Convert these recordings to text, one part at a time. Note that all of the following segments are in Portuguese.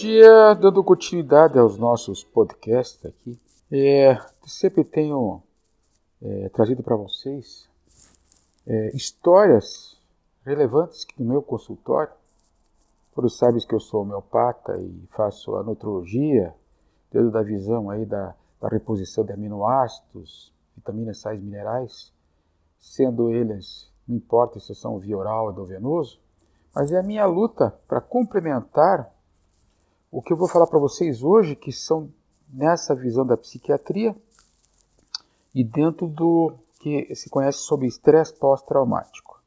dia, dando continuidade aos nossos podcasts aqui, é, sempre tenho é, trazido para vocês é, histórias relevantes no meu consultório. Todos sabem que eu sou homeopata e faço a nutrologia, dentro da visão aí da, da reposição de aminoácidos, vitaminas, sais minerais, sendo eles, não importa se são via oral ou venoso, mas é a minha luta para complementar o que eu vou falar para vocês hoje, que são nessa visão da psiquiatria e dentro do que se conhece sobre estresse pós-traumático.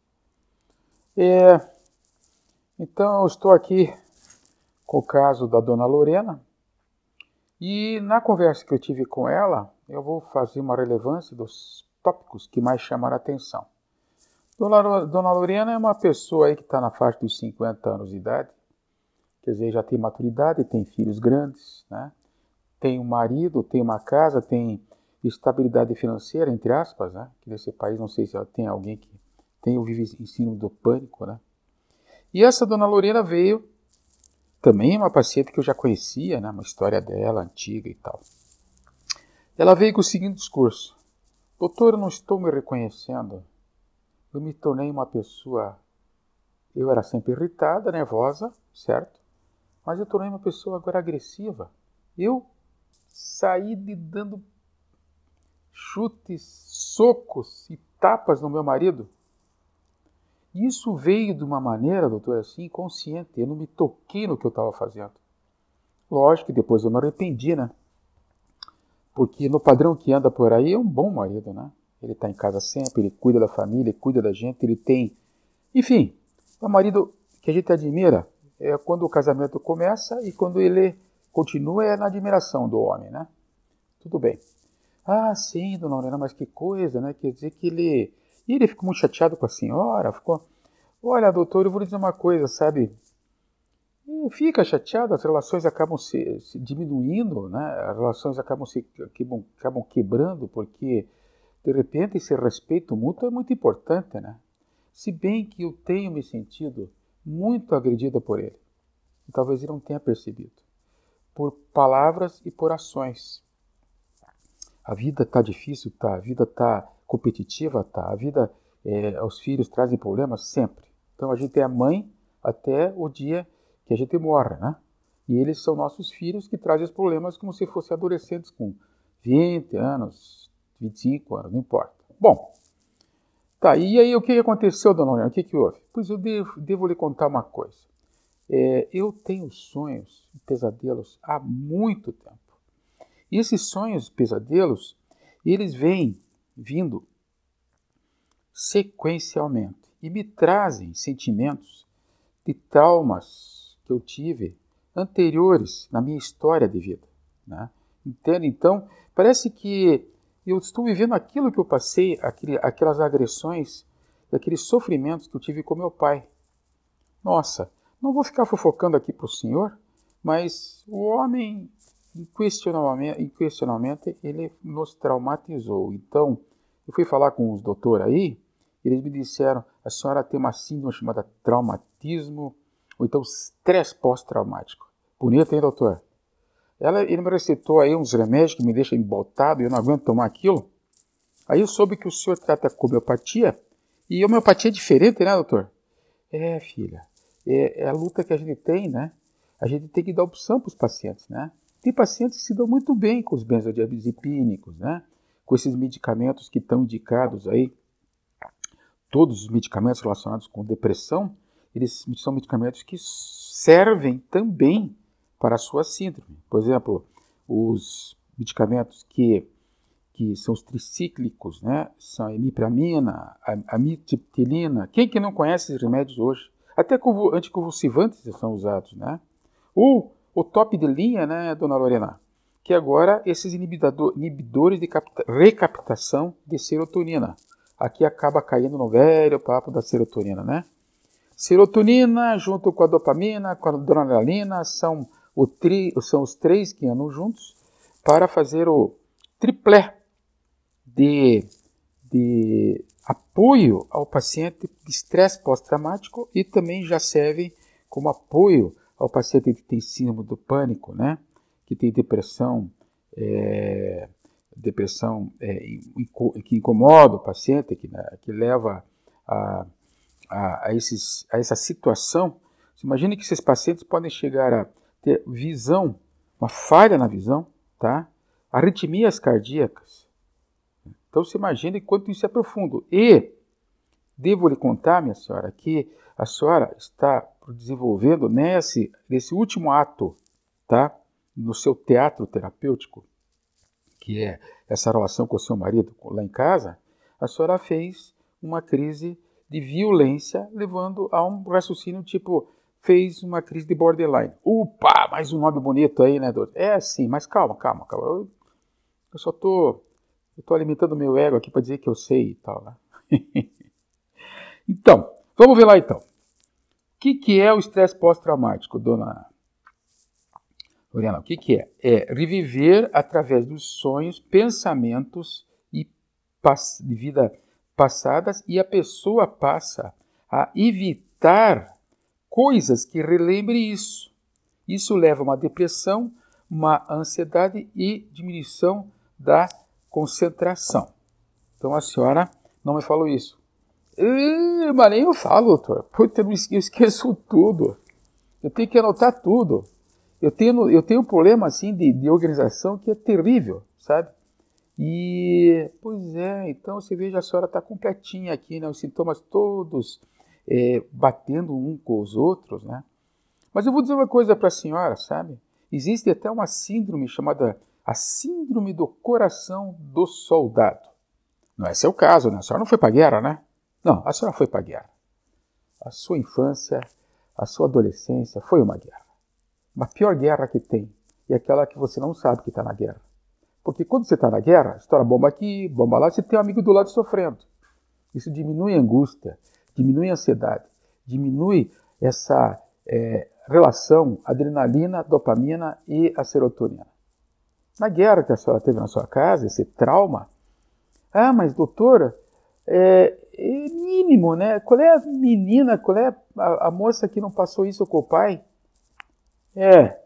É, então, eu estou aqui com o caso da dona Lorena e na conversa que eu tive com ela, eu vou fazer uma relevância dos tópicos que mais chamaram a atenção. Dona, Lorena é uma pessoa aí que está na faixa dos 50 anos de idade, quer dizer, já tem maturidade, tem filhos grandes, né? tem um marido, tem uma casa, tem estabilidade financeira, entre aspas, né? que nesse país não sei se tem alguém que tem o vive do pânico. Né? E essa dona Lorena veio, também uma paciente que eu já conhecia, né? uma história dela antiga e tal. Ela veio com o seguinte discurso: Doutor, eu não estou me reconhecendo. Eu me tornei uma pessoa. Eu era sempre irritada, nervosa, certo? Mas eu tornei uma pessoa agora agressiva. Eu saí de dando chutes, socos e tapas no meu marido. Isso veio de uma maneira, doutor, assim, inconsciente. Eu não me toquei no que eu estava fazendo. Lógico que depois eu me arrependi, né? Porque no padrão que anda por aí é um bom marido, né? Ele está em casa sempre, ele cuida da família, ele cuida da gente, ele tem. Enfim, é um marido que a gente admira, é quando o casamento começa e quando ele continua é na admiração do homem, né? Tudo bem. Ah, sim, dona Lorena, mas que coisa, né? Quer dizer que ele. E ele ficou muito chateado com a senhora, ficou. Olha, doutor, eu vou lhe dizer uma coisa, sabe? Fica chateado, as relações acabam se, se, diminuindo, né? As relações acabam se acabam, acabam quebrando, porque de repente esse respeito mútuo é muito importante, né? Se bem que eu tenho me sentido muito agredida por ele. E talvez ele não tenha percebido. Por palavras e por ações. A vida está difícil, tá. A vida está competitiva, tá. A vida, é, os filhos trazem problemas sempre. Então a gente é a mãe até o dia que a gente morre, né? E eles são nossos filhos que trazem os problemas como se fossem adolescentes com 20 anos, 25 anos, não importa. Bom, Tá, e aí o que aconteceu, dona Lorena? O que, que houve? Pois eu devo, devo lhe contar uma coisa. É, eu tenho sonhos e pesadelos há muito tempo. E esses sonhos e pesadelos, eles vêm vindo sequencialmente e me trazem sentimentos de traumas que eu tive anteriores na minha história de vida. Né? Entende? Então, parece que eu estou vivendo aquilo que eu passei, aquele, aquelas agressões, aqueles sofrimentos que eu tive com meu pai. Nossa, não vou ficar fofocando aqui para o senhor, mas o homem, inquestionavelmente, ele nos traumatizou. Então, eu fui falar com os doutores aí, eles me disseram, a senhora tem uma síndrome chamada traumatismo, ou então estresse pós-traumático. Bonito, hein, doutor? Ela, ele me recitou aí uns remédios que me deixam emboltado e eu não aguento tomar aquilo. Aí eu soube que o senhor trata com homeopatia. E homeopatia é diferente, né, doutor? É, filha. É, é, a luta que a gente tem, né? A gente tem que dar opção para os pacientes, né? Tem pacientes que se dão muito bem com os benzodiazepínicos, né? Com esses medicamentos que estão indicados aí. Todos os medicamentos relacionados com depressão, eles são medicamentos que servem também para a sua síndrome. Por exemplo, os medicamentos que, que são os tricíclicos, né? são a imipramina, a amitriptilina. Quem que não conhece esses remédios hoje? Até anticonvulsivantes são usados, né? Ou o top de linha, né, dona Lorena? Que agora esses inibidores de recaptação de serotonina. Aqui acaba caindo no velho papo da serotonina, né? Serotonina junto com a dopamina, com a adrenalina, são tri, são os três que andam juntos para fazer o triplé de, de apoio ao paciente de estresse pós-traumático e também já servem como apoio ao paciente que tem síndrome do pânico, né? que tem depressão, é, depressão é, que incomoda o paciente, que, né, que leva a, a, a, esses, a essa situação. Imagine que esses pacientes podem chegar a ter visão, uma falha na visão, tá? arritmias cardíacas. Então você imagina quanto isso é profundo. E devo lhe contar, minha senhora, que a senhora está desenvolvendo nesse, nesse último ato, tá? no seu teatro terapêutico, que é essa relação com o seu marido lá em casa, a senhora fez uma crise de violência, levando a um raciocínio tipo, fez uma crise de borderline. Upa, mais um nome bonito aí, né, doutor? É assim, mas calma, calma, calma. Eu, eu só tô, eu tô alimentando meu ego aqui para dizer que eu sei e tal, né? então, vamos ver lá então. O que, que é o estresse pós-traumático, dona Oriana, o que, que é? É reviver através dos sonhos, pensamentos e de vida passadas e a pessoa passa a evitar coisas que relembrem isso. Isso leva a uma depressão, uma ansiedade e diminuição da concentração. Então a senhora não me falou isso. mas nem eu falo, doutor. Puta, eu esqueço tudo. Eu tenho que anotar tudo. Eu tenho, eu tenho um problema assim de, de organização que é terrível, sabe? E, pois é, então você veja, a senhora está completinha aqui, né? Os sintomas todos é, batendo um com os outros, né? Mas eu vou dizer uma coisa para a senhora, sabe? Existe até uma síndrome chamada a síndrome do coração do soldado. Não é seu caso, né? A senhora não foi para guerra, né? Não, a senhora foi para a guerra. A sua infância, a sua adolescência foi uma guerra. Uma pior guerra que tem é aquela que você não sabe que está na guerra. Porque quando você está na guerra, estoura bomba aqui, bomba lá, você tem um amigo do lado sofrendo. Isso diminui a angústia, diminui a ansiedade, diminui essa é, relação adrenalina, dopamina e a serotonina. Na guerra que a senhora teve na sua casa, esse trauma, ah, mas doutora, é, é mínimo, né? Qual é a menina, qual é a, a moça que não passou isso com o pai? É,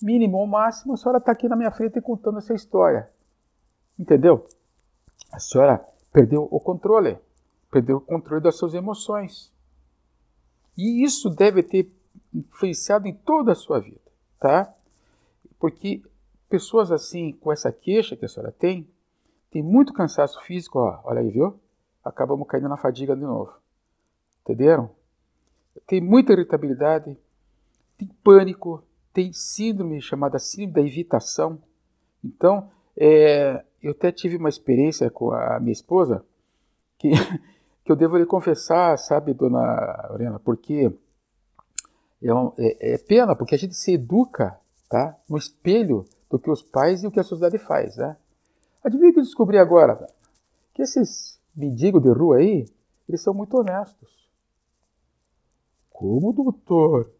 mínimo ou máximo, a senhora está aqui na minha frente contando essa história. Entendeu? A senhora perdeu o controle, perdeu o controle das suas emoções. E isso deve ter influenciado em toda a sua vida, tá? Porque pessoas assim, com essa queixa que a senhora tem, tem muito cansaço físico, ó, olha aí, viu? Acabamos caindo na fadiga de novo. Entenderam? Tem muita irritabilidade, tem pânico, tem síndrome chamada síndrome da evitação. Então, é, eu até tive uma experiência com a minha esposa que, eu devo lhe confessar, sabe, dona Lorena, porque é, é, é, pena, porque a gente se educa tá, no espelho do que os pais e o que a sociedade faz. Né? Adivinha que eu descobri agora? Que esses mendigos de rua aí, eles são muito honestos. Como, doutor?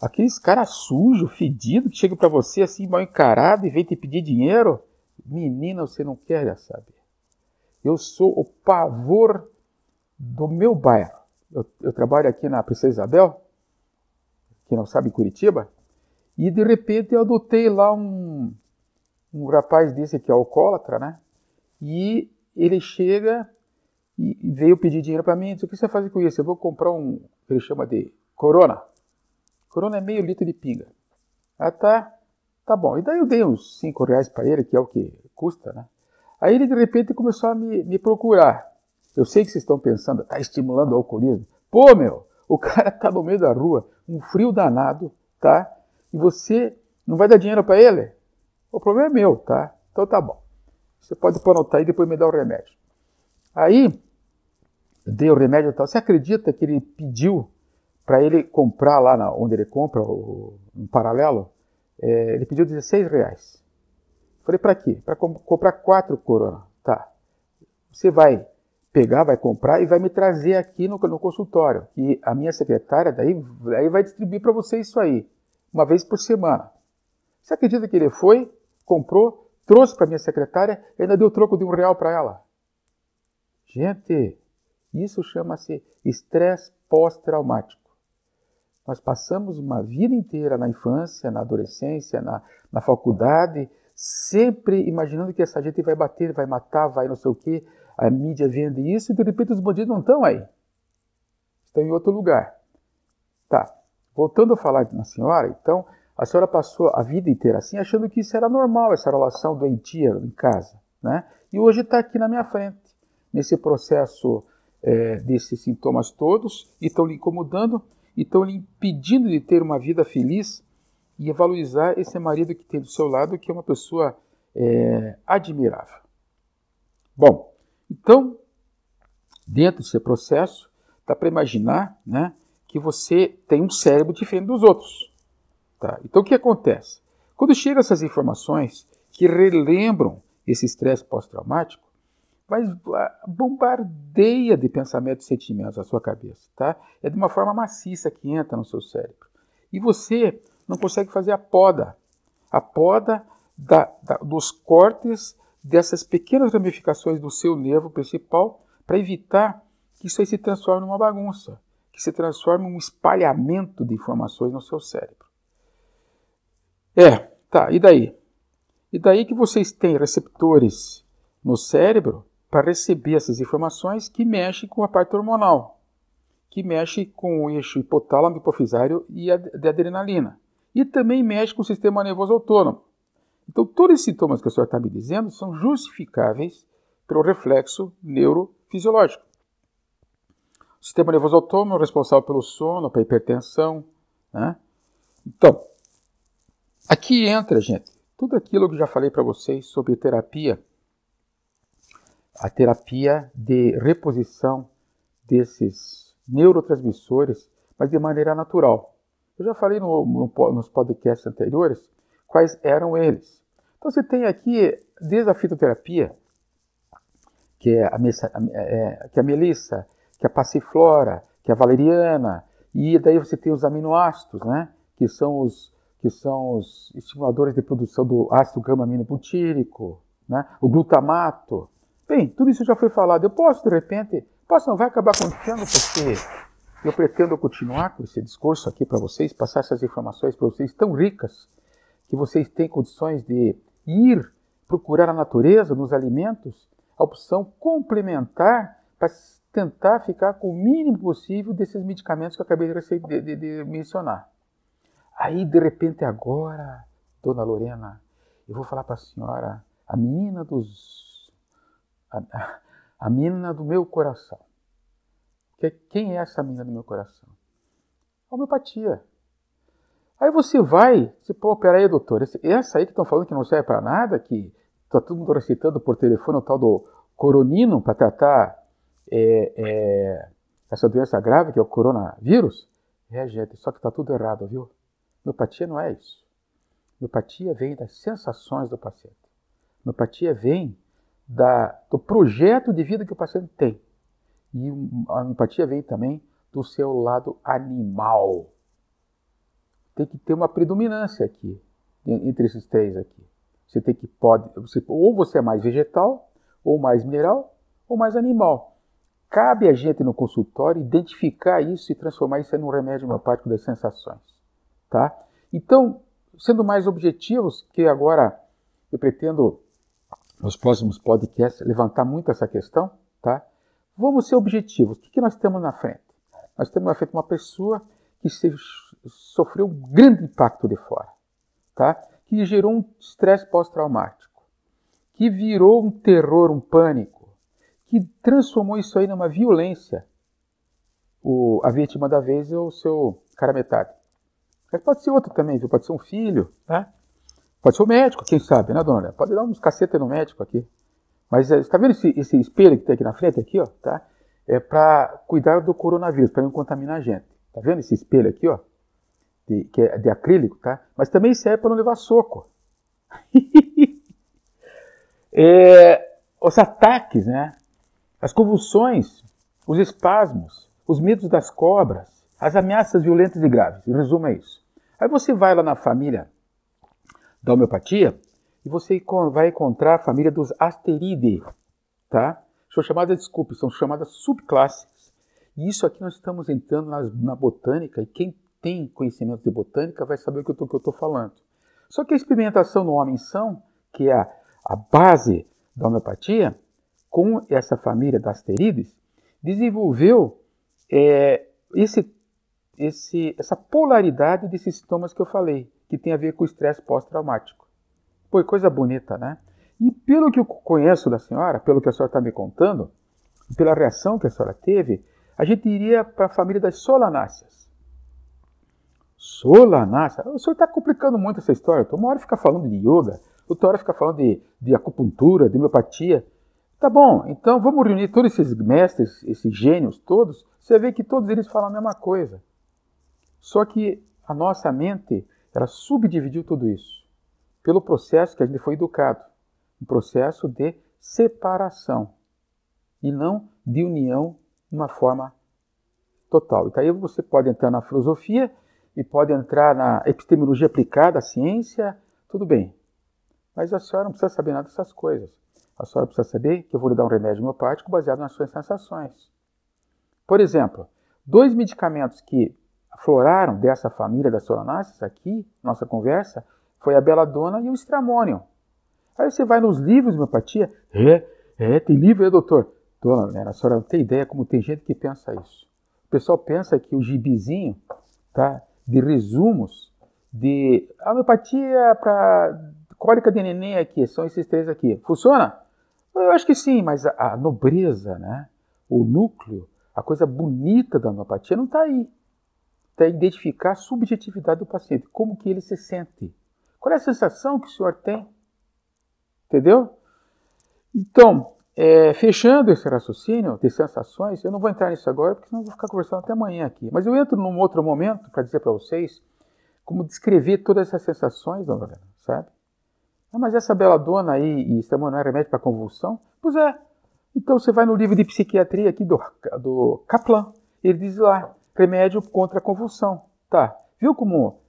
Aqueles cara sujo, fedido, que chega para você assim, mal encarado e vem te pedir dinheiro. Menina, você não quer saber. Eu sou o pavor do meu bairro. Eu, eu trabalho aqui na Princesa Isabel, que não sabe, Curitiba, e de repente eu adotei lá um, um rapaz desse que é alcoólatra, né? E ele chega e veio pedir dinheiro para mim. Diz, o que você faz com isso? Eu vou comprar um que ele chama de Corona. Corona é meio litro de pinga. Ah, tá, tá bom. E daí eu dei uns 5 reais para ele, que é o que custa, né? Aí ele de repente começou a me, me procurar. Eu sei que vocês estão pensando, tá estimulando o alcoolismo. Pô, meu, o cara tá no meio da rua, um frio danado, tá? E você não vai dar dinheiro para ele? O problema é meu, tá? Então tá bom. Você pode anotar aí e depois me dar o remédio. Aí, dei o remédio e tal. Você acredita que ele pediu para ele comprar lá na, onde ele compra, o, um paralelo, é, ele pediu 16 reais. Falei, para quê? Para comp comprar quatro corona. Tá. Você vai pegar, vai comprar e vai me trazer aqui no, no consultório. E a minha secretária daí, daí vai distribuir para você isso aí, uma vez por semana. Você acredita que ele foi, comprou, trouxe para minha secretária e ainda deu troco de um real para ela? Gente, isso chama-se estresse pós-traumático. Nós passamos uma vida inteira na infância, na adolescência, na, na faculdade, sempre imaginando que essa gente vai bater, vai matar, vai não sei o quê. A mídia vende isso e de repente os bandidos não estão aí. Estão em outro lugar. Tá. Voltando a falar na senhora, então, a senhora passou a vida inteira assim, achando que isso era normal, essa relação doentia em casa. Né? E hoje está aqui na minha frente, nesse processo é, desses sintomas todos, e estão lhe incomodando, e estão lhe impedindo de ter uma vida feliz e valorizar esse marido que tem do seu lado, que é uma pessoa é, admirável. Bom, então, dentro desse processo, dá para imaginar né, que você tem um cérebro diferente dos outros. Tá? Então, o que acontece? Quando chegam essas informações que relembram esse estresse pós-traumático, vai bombardeia de pensamentos e sentimentos a sua cabeça, tá? É de uma forma maciça que entra no seu cérebro. E você não consegue fazer a poda, a poda da, da, dos cortes dessas pequenas ramificações do seu nervo principal para evitar que isso aí se transforme numa bagunça, que se transforme em um espalhamento de informações no seu cérebro. É, tá, e daí? E daí que vocês têm receptores no cérebro para receber essas informações que mexem com a parte hormonal, que mexe com o eixo hipotálamo, hipofisário e a de adrenalina. E também mexe com o sistema nervoso autônomo. Então, todos os sintomas que a senhora está me dizendo são justificáveis pelo reflexo neurofisiológico. O sistema nervoso autônomo é responsável pelo sono, pela hipertensão. Né? Então, aqui entra, gente, tudo aquilo que já falei para vocês sobre terapia a terapia de reposição desses neurotransmissores, mas de maneira natural. Eu já falei no, no, nos podcasts anteriores quais eram eles. Então você tem aqui, desde a fitoterapia, que é a, é, que é a melissa, que é a passiflora, que é a valeriana, e daí você tem os aminoácidos, né, que são os, que são os estimuladores de produção do ácido gama-aminobutírico, né, o glutamato, Bem, tudo isso já foi falado. Eu posso, de repente, posso, não vai acabar acontecendo porque eu pretendo continuar com esse discurso aqui para vocês, passar essas informações para vocês tão ricas que vocês têm condições de ir procurar a natureza, nos alimentos, a opção complementar para tentar ficar com o mínimo possível desses medicamentos que eu acabei de, de, de, mencionar. Aí, de repente, agora, dona Lorena, eu vou falar para a senhora, a menina dos a, a mina do meu coração. Que, quem é essa mina do meu coração? Homeopatia. Aí você vai, você, pô, peraí, doutor, essa aí que estão falando que não serve para nada, que está todo mundo recitando por telefone o tal do coronino para tratar é, é, essa doença grave que é o coronavírus, é, gente, só que está tudo errado, viu? Homeopatia não é isso. Homeopatia vem das sensações do paciente. Homeopatia vem da, do projeto de vida que o paciente tem. E a empatia vem também do seu lado animal. Tem que ter uma predominância aqui, entre esses três aqui. Você tem que pode, você, ou você é mais vegetal, ou mais mineral, ou mais animal. Cabe a gente no consultório identificar isso e transformar isso em um remédio homeopático das sensações, tá? Então, sendo mais objetivos, que agora eu pretendo nos próximos podcasts, levantar muito essa questão, tá? Vamos ser objetivos. O que, nós temos na frente? Nós temos na frente uma pessoa que se, sofreu um grande impacto de fora, tá? Que gerou um estresse pós-traumático, que virou um terror, um pânico, que transformou isso aí numa violência. O, a vítima da vez é o seu cara metade. Mas pode ser outro também, viu? Pode ser um filho, tá? Pode ser o médico, quem sabe, né, dona? Pode dar uns cacetas no médico aqui. Mas está vendo esse, esse, espelho que tem aqui na frente, aqui, ó, tá? É para cuidar do coronavírus, para não contaminar a gente. Tá vendo esse espelho aqui, ó? De, que é de acrílico, tá? Mas também serve para não levar soco. é, os ataques, né? As convulsões, os espasmos, os medos das cobras, as ameaças violentas e graves. Em resumo, é isso. Aí você vai lá na família da homeopatia, e você vai encontrar a família dos Asteridae, tá? São chamadas, desculpe, são chamadas subclasses. E isso aqui nós estamos entrando na, na botânica, e quem tem conhecimento de botânica vai saber o que eu estou falando. Só que a experimentação no homem são, que é a, a base da homeopatia, com essa família das asterídeos, desenvolveu é, esse, esse, essa polaridade desses sintomas que eu falei, que tem a ver com o estresse pós-traumático. Foi coisa bonita, né? E pelo que eu conheço da senhora, pelo que a senhora está me contando, pela reação que a senhora teve, a gente iria para a família das solanáceas. Solanácea? O senhor está complicando muito essa história. Uma hora fica falando de yoga, outra hora fica falando de, de acupuntura, de homeopatia. Tá bom, então vamos reunir todos esses mestres, esses gênios todos. Você vê que todos eles falam a mesma coisa. Só que a nossa mente, ela subdividiu tudo isso pelo processo que a gente foi educado um processo de separação e não de união de uma forma total. Então aí você pode entrar na filosofia e pode entrar na epistemologia aplicada, a ciência, tudo bem. Mas a senhora não precisa saber nada dessas coisas. A senhora precisa saber que eu vou lhe dar um remédio homeopático baseado nas suas sensações. Por exemplo, dois medicamentos que afloraram dessa família das solanáceas aqui, nossa conversa, foi a beladona e o estramônio. Aí você vai nos livros de homeopatia, é, é, tem livro aí, doutor. Dona Helena, a senhora não tem ideia como tem gente que pensa isso. O pessoal pensa que o gibizinho tá, de resumos de homeopatia para cólica de neném aqui, são esses três aqui. Funciona? Eu acho que sim, mas a, a nobreza, né? o núcleo, a coisa bonita da homeopatia não está aí. Está identificar a subjetividade do paciente, como que ele se sente. Qual é a sensação que o senhor tem? Entendeu? Então, é, fechando esse raciocínio de sensações, eu não vou entrar nisso agora, porque senão eu vou ficar conversando até amanhã aqui. Mas eu entro num outro momento para dizer para vocês como descrever todas essas sensações, dona Helena, sabe? Ah, mas essa beladona aí e estamos não é remédio para convulsão? Pois é. Então você vai no livro de psiquiatria aqui do, do Kaplan, ele diz lá, remédio contra a convulsão. Tá, viu como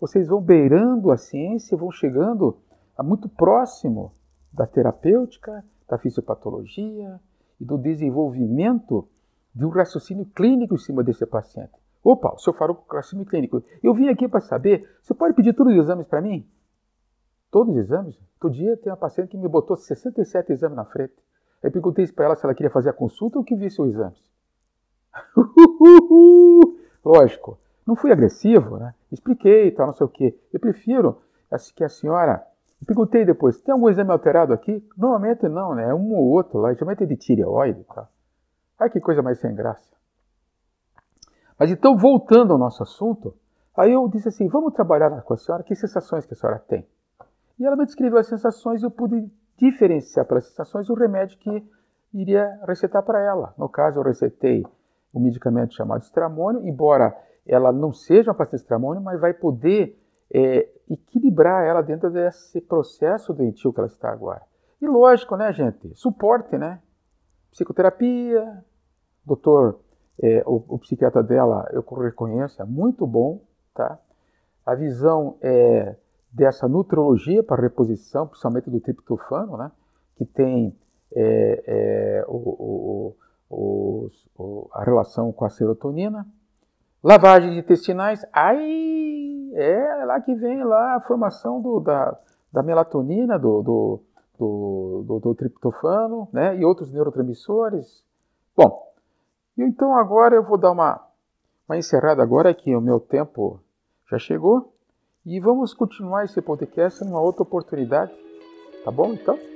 vocês vão beirando a ciência, vão chegando a muito próximo da terapêutica, da fisiopatologia e do desenvolvimento de um raciocínio clínico em cima desse paciente. Opa, o senhor falou raciocínio clínico. Eu vim aqui para saber, você pode pedir todos os exames para mim? Todos os exames? Outro dia tem uma paciente que me botou 67 exames na frente. Eu perguntei para ela se ela queria fazer a consulta ou que visse os exames. Lógico, não fui agressivo, né? Expliquei e tal, não sei o quê. Eu prefiro que a senhora perguntei depois, tem algum exame alterado aqui? Normalmente não, né? É um ou outro lá, geralmente é de tireoide. Tá? Ai, que coisa mais sem graça. Mas então, voltando ao nosso assunto, aí eu disse assim, vamos trabalhar com a senhora, que sensações que a senhora tem? E ela me descreveu as sensações e eu pude diferenciar pelas sensações o remédio que iria recetar para ela. No caso, eu recetei um medicamento chamado estramônio, embora ela não seja uma paciente estramônio, mas vai poder é, equilibrar ela dentro desse processo doentio que ela está agora. E lógico, né, gente? Suporte, né? Psicoterapia, doutor, é, o, o, psiquiatra dela, eu reconheço, é muito bom, tá? A visão é dessa nutrologia para reposição, principalmente do triptofano, né? Que tem é, é, o, o, a relação com a serotonina. Lavagem intestinais, ai, é lá que vem lá a formação do, da, da melatonina, do, do, do, do, triptofano né, e outros neurotransmissores. Bom, então agora eu vou dar uma, uma encerrada agora que o meu tempo já chegou e vamos continuar esse podcast numa outra oportunidade. Tá bom então?